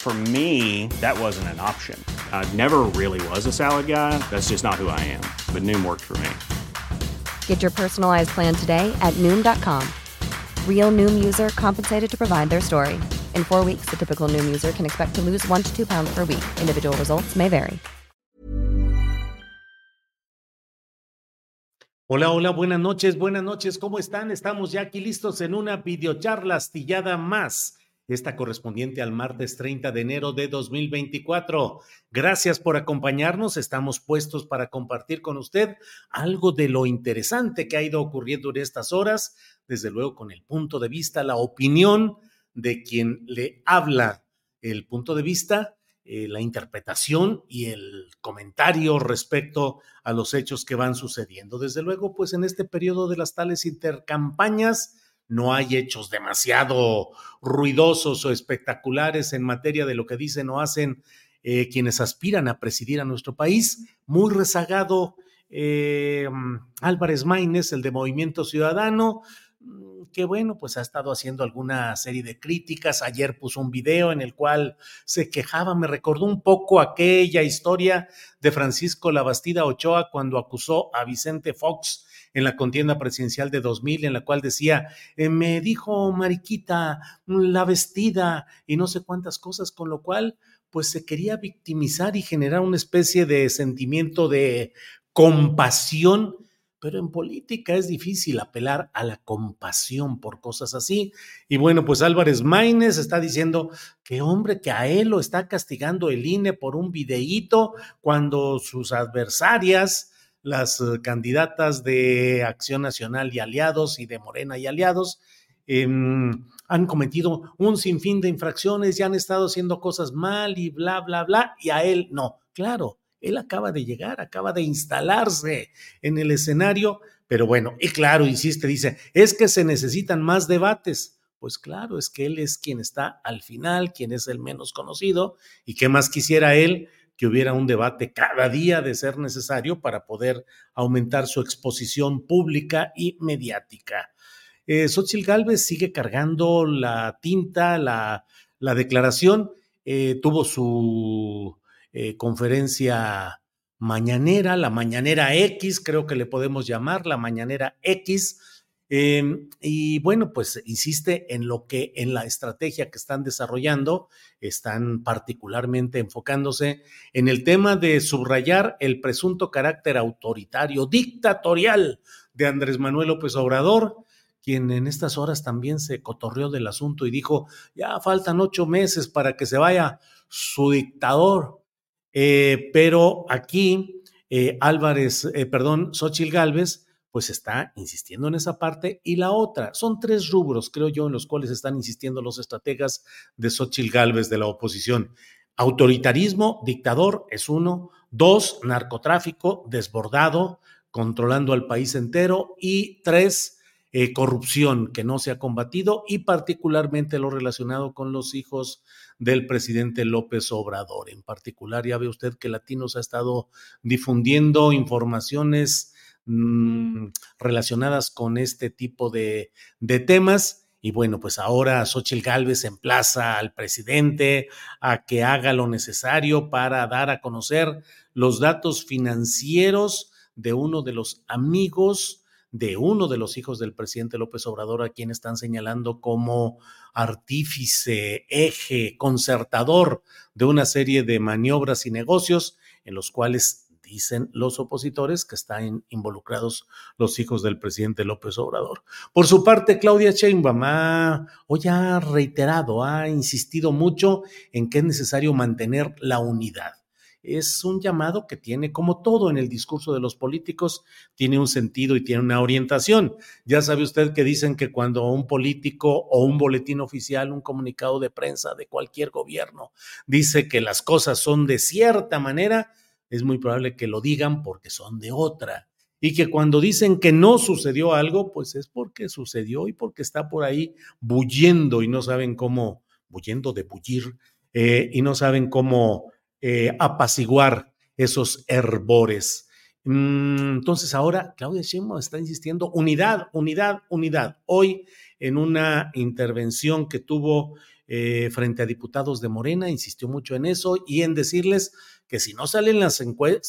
For me, that wasn't an option. I never really was a salad guy. That's just not who I am. But Noom worked for me. Get your personalized plan today at Noom.com. Real Noom user compensated to provide their story. In four weeks, the typical Noom user can expect to lose one to two pounds per week. Individual results may vary. Hola, hola, buenas noches, buenas noches, ¿cómo están? Estamos ya aquí listos en una videocharla astillada más, esta correspondiente al martes 30 de enero de 2024. Gracias por acompañarnos, estamos puestos para compartir con usted algo de lo interesante que ha ido ocurriendo en estas horas, desde luego con el punto de vista, la opinión de quien le habla, el punto de vista eh, la interpretación y el comentario respecto a los hechos que van sucediendo. Desde luego, pues en este periodo de las tales intercampañas no hay hechos demasiado ruidosos o espectaculares en materia de lo que dicen o hacen eh, quienes aspiran a presidir a nuestro país. Muy rezagado eh, Álvarez Maínez, el de Movimiento Ciudadano, que bueno, pues ha estado haciendo alguna serie de críticas. Ayer puso un video en el cual se quejaba, me recordó un poco aquella historia de Francisco Labastida Ochoa cuando acusó a Vicente Fox en la contienda presidencial de 2000, en la cual decía, eh, me dijo Mariquita, la vestida y no sé cuántas cosas, con lo cual pues se quería victimizar y generar una especie de sentimiento de compasión pero en política es difícil apelar a la compasión por cosas así. Y bueno, pues Álvarez Maínez está diciendo que hombre, que a él lo está castigando el INE por un videíto cuando sus adversarias, las eh, candidatas de Acción Nacional y Aliados y de Morena y Aliados, em, han cometido un sinfín de infracciones y han estado haciendo cosas mal y bla, bla, bla, y a él no. Claro, él acaba de llegar, acaba de instalarse en el escenario, pero bueno, y claro, insiste, dice, es que se necesitan más debates. Pues claro, es que él es quien está al final, quien es el menos conocido, y qué más quisiera él que hubiera un debate cada día de ser necesario para poder aumentar su exposición pública y mediática. Eh, Xochitl Gálvez sigue cargando la tinta, la, la declaración, eh, tuvo su eh, conferencia mañanera, la mañanera X, creo que le podemos llamar, la mañanera X. Em, y bueno, pues insiste en lo que en la estrategia que están desarrollando, están particularmente enfocándose en el tema de subrayar el presunto carácter autoritario, dictatorial de Andrés Manuel López Obrador, quien en estas horas también se cotorreó del asunto y dijo, ya faltan ocho meses para que se vaya su dictador, eh, pero aquí eh, Álvarez, eh, perdón, Xochil Gálvez, pues está insistiendo en esa parte. Y la otra, son tres rubros, creo yo, en los cuales están insistiendo los estrategas de Xochil Gálvez de la oposición. Autoritarismo, dictador es uno. Dos, narcotráfico desbordado, controlando al país entero. Y tres, corrupción que no se ha combatido y particularmente lo relacionado con los hijos del presidente López Obrador. En particular, ya ve usted que Latinos ha estado difundiendo informaciones mmm, relacionadas con este tipo de, de temas. Y bueno, pues ahora Xochitl Gálvez emplaza al presidente a que haga lo necesario para dar a conocer los datos financieros de uno de los amigos de uno de los hijos del presidente López Obrador, a quien están señalando como artífice, eje, concertador de una serie de maniobras y negocios en los cuales dicen los opositores que están involucrados los hijos del presidente López Obrador. Por su parte, Claudia Sheinbaum hoy ha reiterado, ha insistido mucho en que es necesario mantener la unidad es un llamado que tiene, como todo en el discurso de los políticos, tiene un sentido y tiene una orientación. Ya sabe usted que dicen que cuando un político o un boletín oficial, un comunicado de prensa de cualquier gobierno dice que las cosas son de cierta manera, es muy probable que lo digan porque son de otra. Y que cuando dicen que no sucedió algo, pues es porque sucedió y porque está por ahí bulliendo y no saben cómo, bulliendo de bullir, eh, y no saben cómo eh, apaciguar esos herbores. Mm, entonces ahora Claudia Sheinbaum está insistiendo, unidad, unidad, unidad. Hoy en una intervención que tuvo eh, frente a diputados de Morena, insistió mucho en eso y en decirles que si no salen, las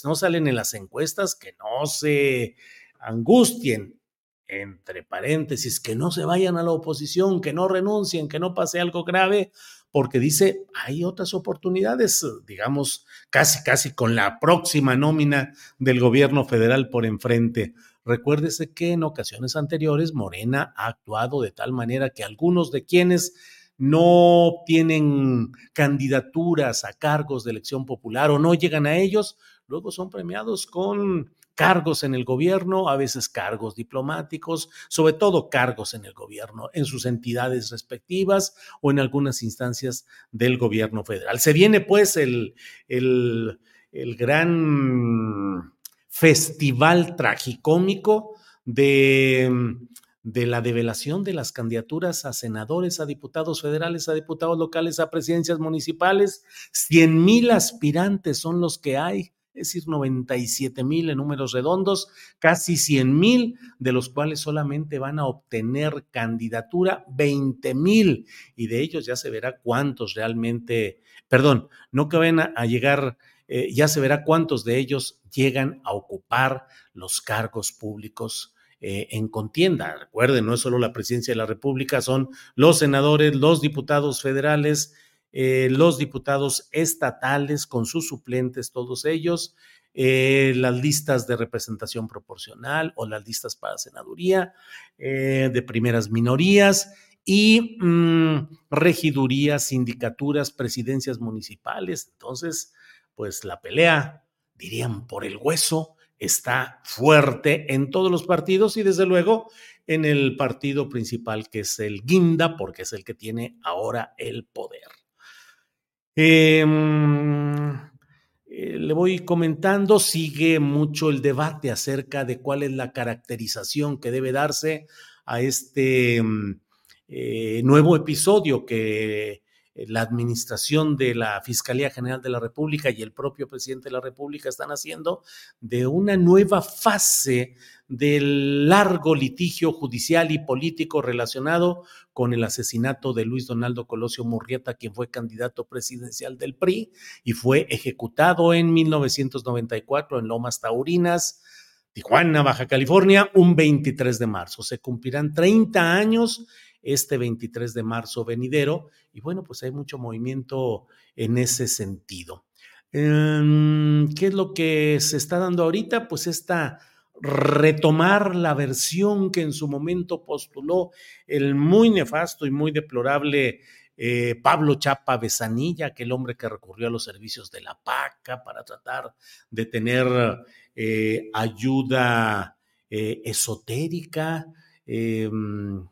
no salen en las encuestas, que no se angustien, entre paréntesis, que no se vayan a la oposición, que no renuncien, que no pase algo grave, porque dice, hay otras oportunidades, digamos, casi, casi con la próxima nómina del gobierno federal por enfrente. Recuérdese que en ocasiones anteriores Morena ha actuado de tal manera que algunos de quienes no tienen candidaturas a cargos de elección popular o no llegan a ellos, luego son premiados con cargos en el gobierno, a veces cargos diplomáticos, sobre todo cargos en el gobierno, en sus entidades respectivas o en algunas instancias del gobierno federal. Se viene pues el, el, el gran festival tragicómico de de la develación de las candidaturas a senadores, a diputados federales, a diputados locales, a presidencias municipales. 100 mil aspirantes son los que hay es decir, 97 mil en números redondos, casi 100 mil, de los cuales solamente van a obtener candidatura 20 mil, y de ellos ya se verá cuántos realmente, perdón, no que a, llegar, eh, ya se verá cuántos de ellos llegan a ocupar los cargos públicos. Eh, en contienda. Recuerden, no es solo la presidencia de la República, son los senadores, los diputados federales, eh, los diputados estatales con sus suplentes, todos ellos, eh, las listas de representación proporcional o las listas para senaduría de primeras minorías y mm, regidurías, sindicaturas, presidencias municipales. Entonces, pues la pelea, dirían, por el hueso está fuerte en todos los partidos y desde luego en el partido principal que es el Guinda, porque es el que tiene ahora el poder. Em, eh, le voy comentando, sigue mucho el debate acerca de cuál es la caracterización que debe darse a este mm, eh, nuevo episodio que la administración de la Fiscalía General de la República y el propio presidente de la República están haciendo de una nueva fase del largo litigio judicial y político relacionado con el asesinato de Luis Donaldo Colosio Murrieta, quien fue candidato presidencial del PRI y fue ejecutado en 1994 en Lomas Taurinas, Tijuana, Baja California, un 23 de marzo. Se cumplirán 30 años este 23 de marzo venidero. Y bueno, pues hay mucho movimiento en ese sentido. Em, ¿Qué es lo que se está dando ahorita? Pues esta retomar la versión que en su momento postuló el muy nefasto y muy deplorable eh, Pablo Chapa Besanilla, aquel hombre que recurrió a los servicios de la PACA para tratar de tener eh, ayuda eh, esotérica, em,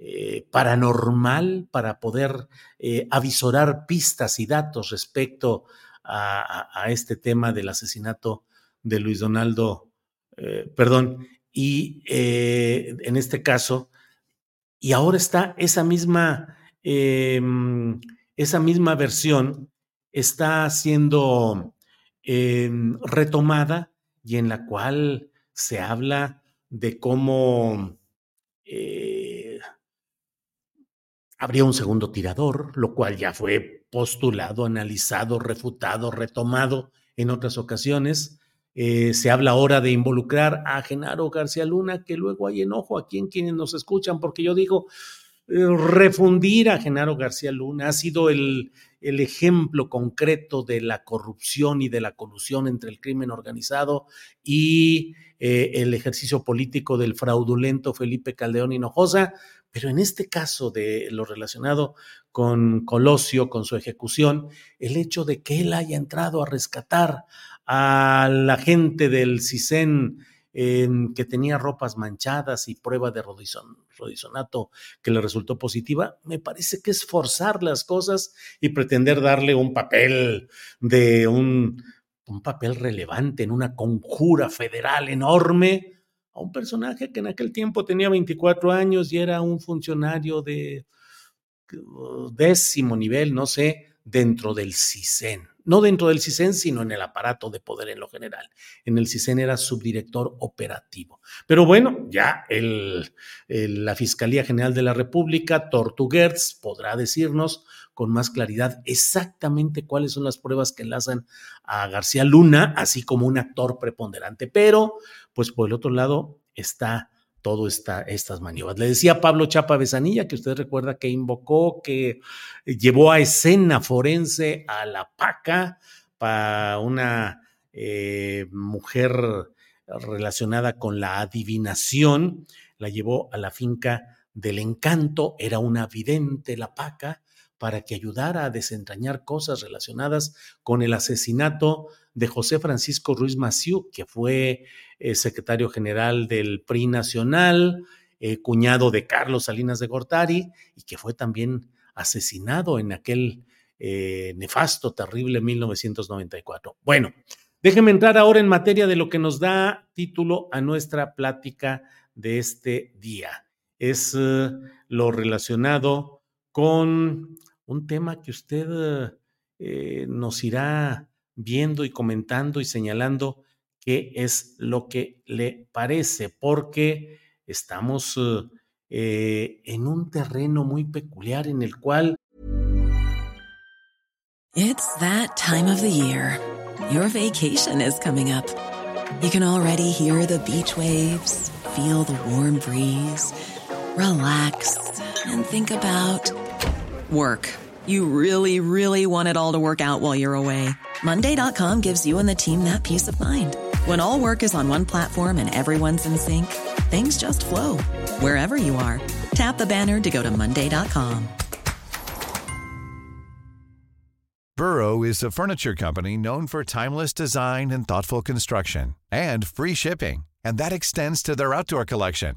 eh, paranormal para poder eh, avisorar pistas y datos respecto a, este tema del asesinato de Luis Donaldo, eh, perdón, y en este caso, y ahora está esa misma, em, esa misma versión está siendo em, retomada y en la cual se habla de cómo Habría un segundo tirador, lo cual ya fue postulado, analizado, refutado, retomado en otras ocasiones. Eh, se habla ahora de involucrar a Genaro García Luna, que luego hay enojo aquí en quienes nos escuchan, porque yo digo, eh, refundir a Genaro García Luna ha sido el, el ejemplo concreto de la corrupción y de la colusión entre el crimen organizado y eh, el ejercicio político del fraudulento Felipe Caldeón Hinojosa, pero en este caso de lo relacionado con Colosio, con su ejecución, el hecho de que él haya entrado a rescatar a la gente del CISEN que tenía ropas manchadas y prueba de rodizonato que le resultó positiva, me parece que es forzar las cosas y pretender darle un papel de un papel relevante en una conjura federal enorme a un personaje que en aquel tiempo tenía 24 años y era un funcionario de décimo nivel, no sé, dentro del CISEN. No dentro del CISEN, sino en el aparato de poder en lo general. En el CISEN era subdirector operativo. Pero bueno, ya el, la Fiscalía General de la República, Tortuguerz, podrá decirnos con más claridad exactamente cuáles son las pruebas que enlazan a García Luna, así como un actor preponderante. Pero, pues por el otro lado está todo esta, estas maniobras. Le decía Pablo Chapa Besanilla, que usted recuerda que invocó, que llevó a escena forense a la PACA para una eh, mujer relacionada con la adivinación, la llevó a la finca del encanto, era una vidente la PACA, para que ayudara a desentrañar cosas relacionadas con el asesinato de José Francisco Ruiz Maciú, que fue eh, secretario general del PRI Nacional, eh, cuñado de Carlos Salinas de Gortari, y que fue también asesinado en aquel eh, nefasto, terrible 1994. Bueno, déjeme entrar ahora en materia de lo que nos da título a nuestra plática de este día. Es lo relacionado con un tema que usted nos irá viendo y comentando y señalando qué es lo que le parece, porque estamos eh, en un terreno muy peculiar en el cual... It's that time of the year. Your vacation is coming up. You can already hear the beach waves, feel the warm breeze, relax and think about work. You really, really want it all to work out while you're away. Monday.com gives you and the team that peace of mind. When all work is on one platform and everyone's in sync, things just flow wherever you are. Tap the banner to go to Monday.com. Burrow is a furniture company known for timeless design and thoughtful construction and free shipping, and that extends to their outdoor collection.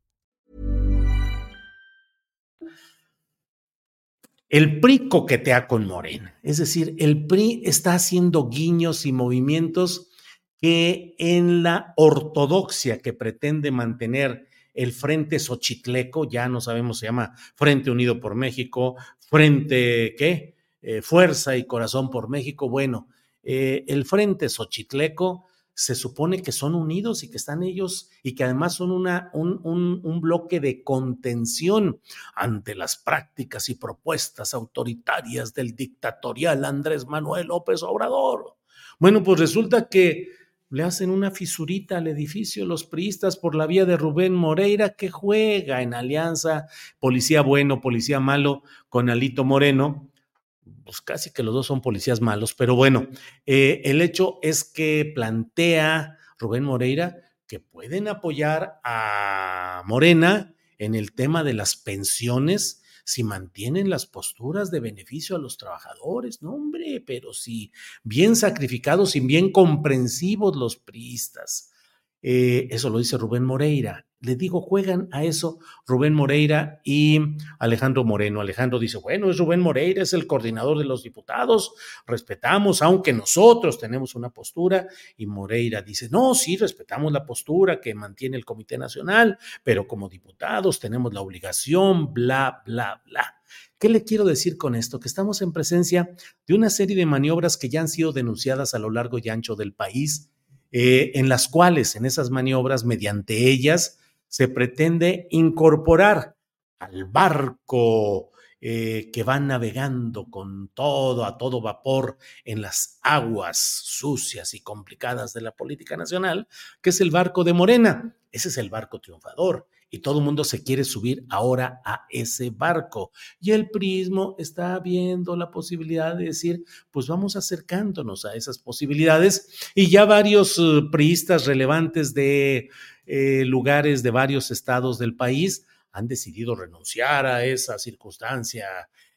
El PRI coquetea con Morena. Es decir, el PRI está haciendo guiños y movimientos que en la ortodoxia que pretende mantener el Frente Xochitleco, ya no sabemos, se llama Frente Unido por México, Frente, ¿qué? Eh, Fuerza y Corazón por México. Bueno, eh, el Frente Xochitleco se supone que son unidos y que están ellos y que además son un, un, un, bloque de contención ante las prácticas y propuestas autoritarias del dictatorial Andrés Manuel López Obrador. Bueno, pues resulta que le hacen una fisurita al edificio los priistas por la vía de Rubén Moreira, que juega en alianza policía bueno, policía malo con Alito Moreno. Pues casi que los dos son policías malos, pero bueno, eh, el hecho es que plantea Rubén Moreira que pueden apoyar a Morena en el tema de las pensiones si mantienen las posturas de beneficio a los trabajadores, no hombre, pero si bien sacrificados y bien comprensivos los priistas. Eh, eso lo dice Rubén Moreira. Le digo, juegan a eso Rubén Moreira y Alejandro Moreno. Alejandro dice, bueno, es Rubén Moreira, es el coordinador de los diputados, respetamos, aunque nosotros tenemos una postura, y Moreira dice, no, sí, respetamos la postura que mantiene el Comité Nacional, pero como diputados tenemos la obligación, bla, bla, bla. ¿Qué le quiero decir con esto? Que estamos en presencia de una serie de maniobras que ya han sido denunciadas a lo largo y ancho del país, eh, en las cuales, en esas maniobras, mediante ellas, se pretende incorporar al barco eh, que va navegando con todo, a todo vapor en las aguas sucias y complicadas de la política nacional, que es el barco de Morena. Ese es el barco triunfador y todo el mundo se quiere subir ahora a ese barco. Y el prismo está viendo la posibilidad de decir, pues vamos acercándonos a esas posibilidades. Y ya varios uh, priistas relevantes de eh, lugares de varios estados del país han decidido renunciar a esa circunstancia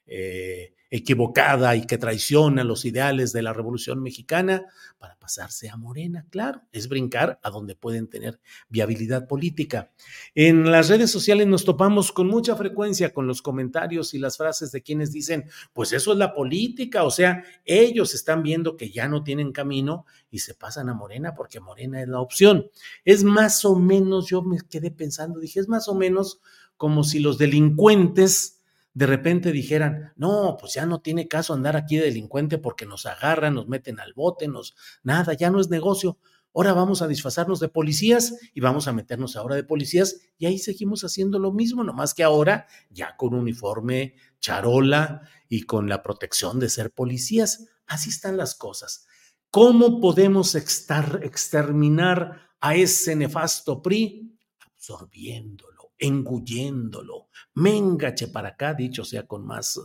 eh, equivocada y que traiciona los ideales de la Revolución Mexicana para pasarse a Morena, claro, es brincar a donde pueden tener viabilidad política. En las redes sociales nos topamos con mucha frecuencia con los comentarios y las frases de quienes dicen, pues eso es la política, o sea, ellos están viendo que ya no tienen camino y se pasan a Morena porque Morena es la opción. Es más o menos, yo me quedé pensando, dije, es más o menos como si los delincuentes de repente dijeran, no, pues ya no tiene caso andar aquí de delincuente porque nos agarran, nos meten al bote, nos, nada, ya no es negocio. Ahora vamos a disfrazarnos de policías y vamos a meternos ahora de policías y ahí seguimos haciendo lo mismo, nomás que ahora ya con uniforme, charola y con la protección de ser policías. Así están las cosas. ¿Cómo podemos exterminar a ese nefasto PRI? Absorbiéndolo engulléndolo. Mengache para acá, dicho sea con más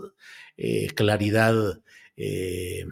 eh, claridad eh,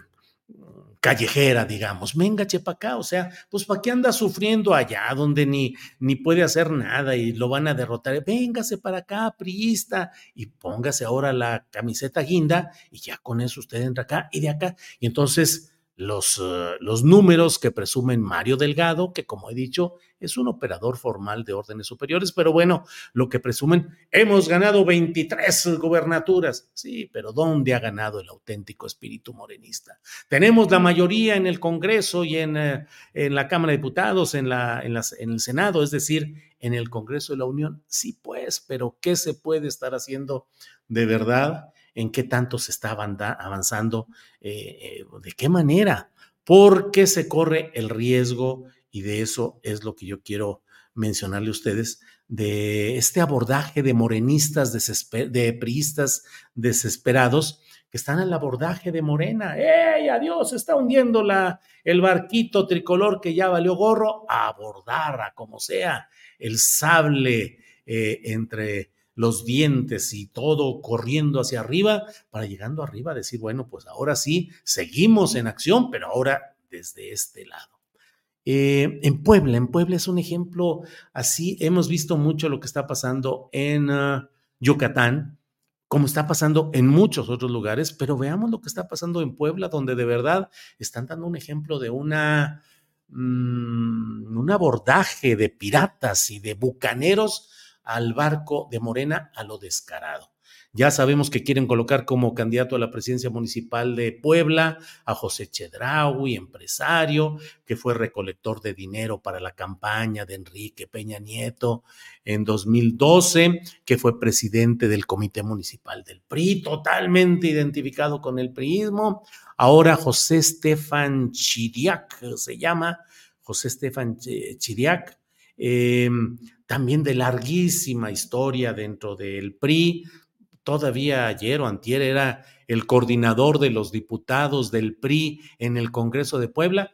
callejera, digamos. Mengache para acá, o sea, pues para qué anda sufriendo allá donde ni, ni puede hacer nada y lo van a derrotar. Véngase para acá, priista, y póngase ahora la camiseta guinda y ya con eso usted entra acá y de acá. Y entonces los, eh, los números que presumen Mario Delgado, que como he dicho, es un operador formal de órdenes superiores, pero bueno, lo que presumen, hemos ganado 23 gobernaturas. Sí, pero ¿dónde ha ganado el auténtico espíritu morenista? Tenemos la mayoría en el Congreso y en, eh, en la Cámara de Diputados, en, la, en, las, en el Senado, es decir, en el Congreso de la Unión. Sí, pues, pero ¿qué se puede estar haciendo de verdad? En qué tanto se está avanzando, eh, eh, de qué manera, porque se corre el riesgo, y de eso es lo que yo quiero mencionarle a ustedes, de este abordaje de morenistas, de priistas desesperados, que están al abordaje de Morena. ¡Ey, adiós! Está hundiendo la, el barquito tricolor que ya valió gorro. Abordar, a como sea, el sable eh, entre los dientes y todo corriendo hacia arriba, para llegando arriba decir, bueno, pues ahora sí, seguimos en acción, pero ahora desde este lado. Eh, en Puebla, en Puebla es un ejemplo así, hemos visto mucho lo que está pasando en ah, Yucatán, como está pasando en muchos otros lugares, pero veamos lo que está pasando en Puebla, donde de verdad están dando un ejemplo de una, mm, un abordaje de piratas y de bucaneros al barco de Morena a lo descarado. Ya sabemos que quieren colocar como candidato a la presidencia municipal de Puebla a José Chedraui, empresario, que fue recolector de dinero para la campaña de Enrique Peña Nieto en 2012, que fue presidente del Comité Municipal del PRI, totalmente identificado con el priismo. Ahora José Estefan Chiriac se llama, José Estefan Chiriac, eh, también de larguísima historia dentro del PRI. Todavía ayer o antier era el coordinador de los diputados del PRI en el Congreso de Puebla.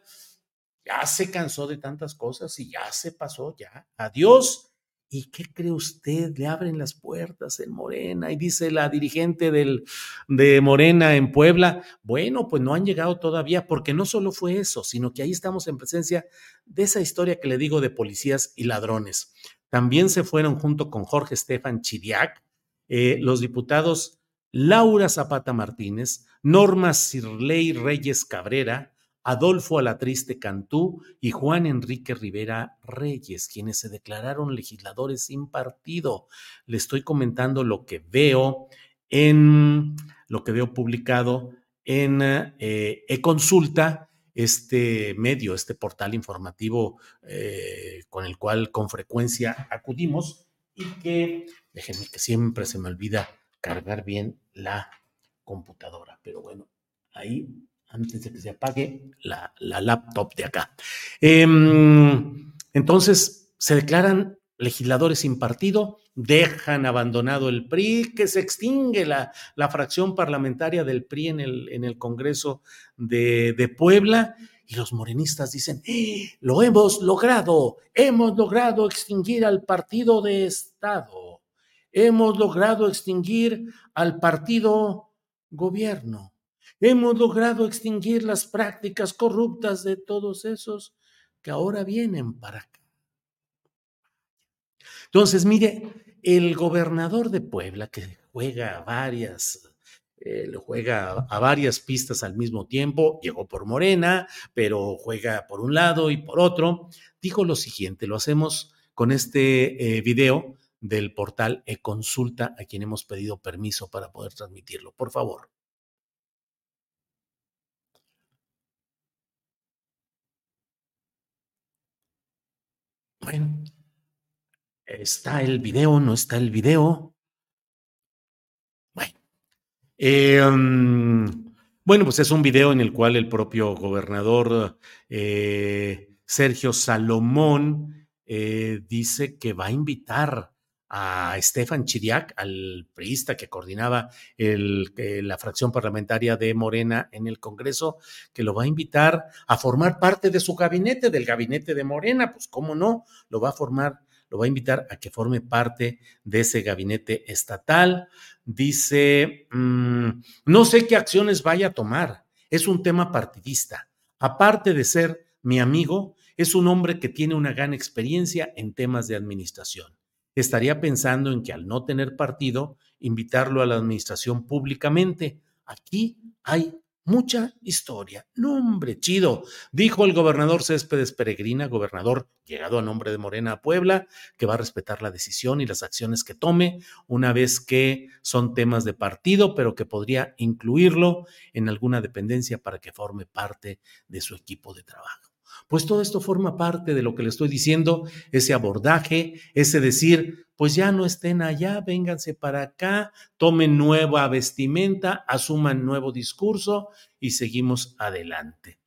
Ya se cansó de tantas cosas y ya se pasó, ya. Adiós ¿Y qué cree usted? Le abren las puertas en Morena y dice la dirigente del, de Morena en Puebla, bueno, pues no han llegado todavía porque no solo fue eso, sino que ahí estamos en presencia de esa historia que le digo de policías y ladrones. También se fueron junto con Jorge Estefan Chiriac eh, los diputados Laura Zapata Martínez, Norma Sirley Reyes Cabrera, Adolfo Alatriste Cantú y Juan Enrique Rivera Reyes, quienes se declararon legisladores sin partido. Le estoy comentando lo que veo en lo que veo publicado en eh, e-consulta, este medio, este portal informativo eh, con el cual con frecuencia acudimos y que, déjenme que siempre se me olvida cargar bien la computadora, pero bueno, ahí antes de que se apague la, laptop de acá. Em, entonces, se declaran legisladores sin partido, dejan abandonado el PRI, que se extingue la, la fracción parlamentaria del PRI en el, en el Congreso de, de Puebla. Y los morenistas dicen, ¡Eh, lo hemos logrado, hemos logrado extinguir al partido de Estado, hemos logrado extinguir al partido gobierno. Hemos logrado extinguir las prácticas corruptas de todos esos que ahora vienen para acá. Entonces, mire, el gobernador de Puebla, que juega a varias, eh, juega a varias pistas al mismo tiempo, llegó por Morena, pero juega por un lado y por otro, dijo lo siguiente, lo hacemos con este eh, video del portal e-consulta a quien hemos pedido permiso para poder transmitirlo. Por favor. Bueno, ¿está el video? ¿No está el video? Bueno, em, bueno, pues es un video en el cual el propio gobernador eh, Sergio Salomón eh, dice que va a invitar a Estefan Chiriac, al priista que coordinaba el, la fracción parlamentaria de Morena en el Congreso, que lo va a invitar a formar parte de su gabinete, del gabinete de Morena, pues cómo no, lo va a formar, lo va a invitar a que forme parte de ese gabinete estatal. Dice, mm, no sé qué acciones vaya a tomar, es un tema partidista. Aparte de ser mi amigo, es un hombre que tiene una gran experiencia en temas de administración estaría pensando en que al no tener partido, invitarlo a la administración públicamente. Aquí hay mucha historia. Nombre chido, dijo el gobernador Céspedes Peregrina, gobernador llegado a nombre de Morena a Puebla, que va a respetar la decisión y las acciones que tome una vez que son temas de partido, pero que podría incluirlo en alguna dependencia para que forme parte de su equipo de trabajo. Pues todo esto forma parte de lo que le estoy diciendo, ese abordaje, ese decir, pues ya no estén allá, vénganse para acá, tomen nueva vestimenta, asuman nuevo discurso y seguimos adelante.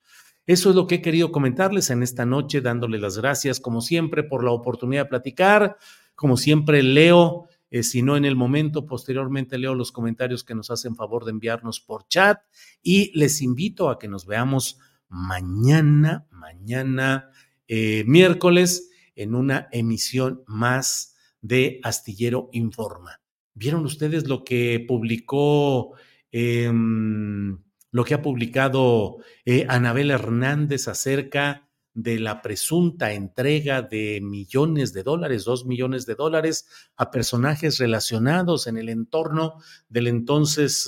Eso es lo que he querido comentarles en esta noche, dándole las gracias, como siempre, por la oportunidad de platicar. Como siempre, leo, eh, si no en el momento, posteriormente leo los comentarios que nos hacen favor de enviarnos por chat y les invito a que nos veamos mañana, mañana eh, miércoles, en una emisión más de Astillero Informa. ¿Vieron ustedes lo que publicó, em, lo que ha publicado eh, Anabel Hernández acerca de la presunta entrega de millones de dólares, dos millones de dólares, a personajes relacionados en el entorno del entonces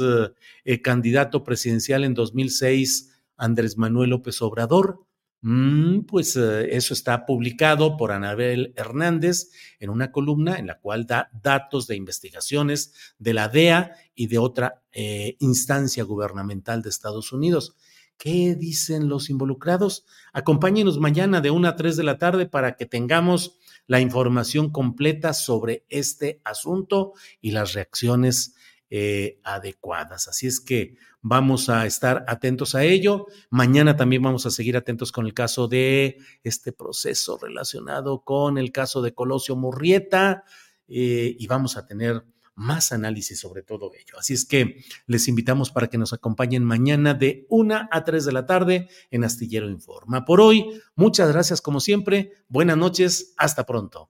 eh, candidato presidencial en 2006, Andrés Manuel López Obrador. Mm, pues eh, eso está publicado por Anabel Hernández en una columna en la cual da datos de investigaciones de la DEA y de otra eh, instancia gubernamental de Estados Unidos. ¿Qué dicen los involucrados? Acompáñenos mañana de 1 a 3 de la tarde para que tengamos la información completa sobre este asunto y las reacciones eh, adecuadas. Así es que vamos a estar atentos a ello. Mañana también vamos a seguir atentos con el caso de este proceso relacionado con el caso de Colosio Murrieta eh, y vamos a tener más análisis sobre todo ello. Así es que les invitamos para que nos acompañen mañana de 1 a 3 de la tarde en Astillero Informa. Por hoy, muchas gracias como siempre. Buenas noches. Hasta pronto.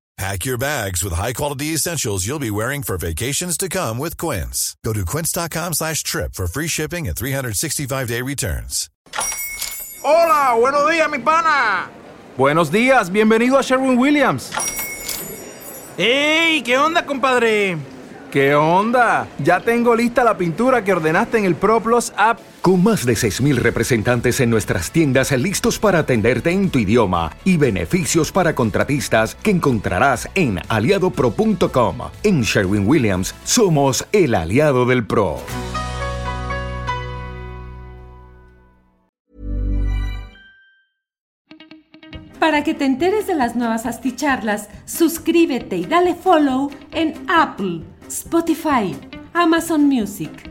Pack your bags with high-quality essentials you'll be wearing for vacations to come with Quince. Go to quince.com slash trip for free shipping and 365-day returns. Hola, buenos días, mi pana. Buenos días, bienvenido a Sherwin-Williams. ¡Ey! ¿Qué onda, compadre? ¿Qué onda? Ya tengo lista la pintura que ordenaste en el ProPlus app. Con más de 6.000 representantes en nuestras tiendas listos para atenderte en tu idioma y beneficios para contratistas que encontrarás en aliadopro.com. En Sherwin Williams somos el aliado del PRO. Para que te enteres de las nuevas asticharlas, suscríbete y dale follow en Apple, Spotify, Amazon Music,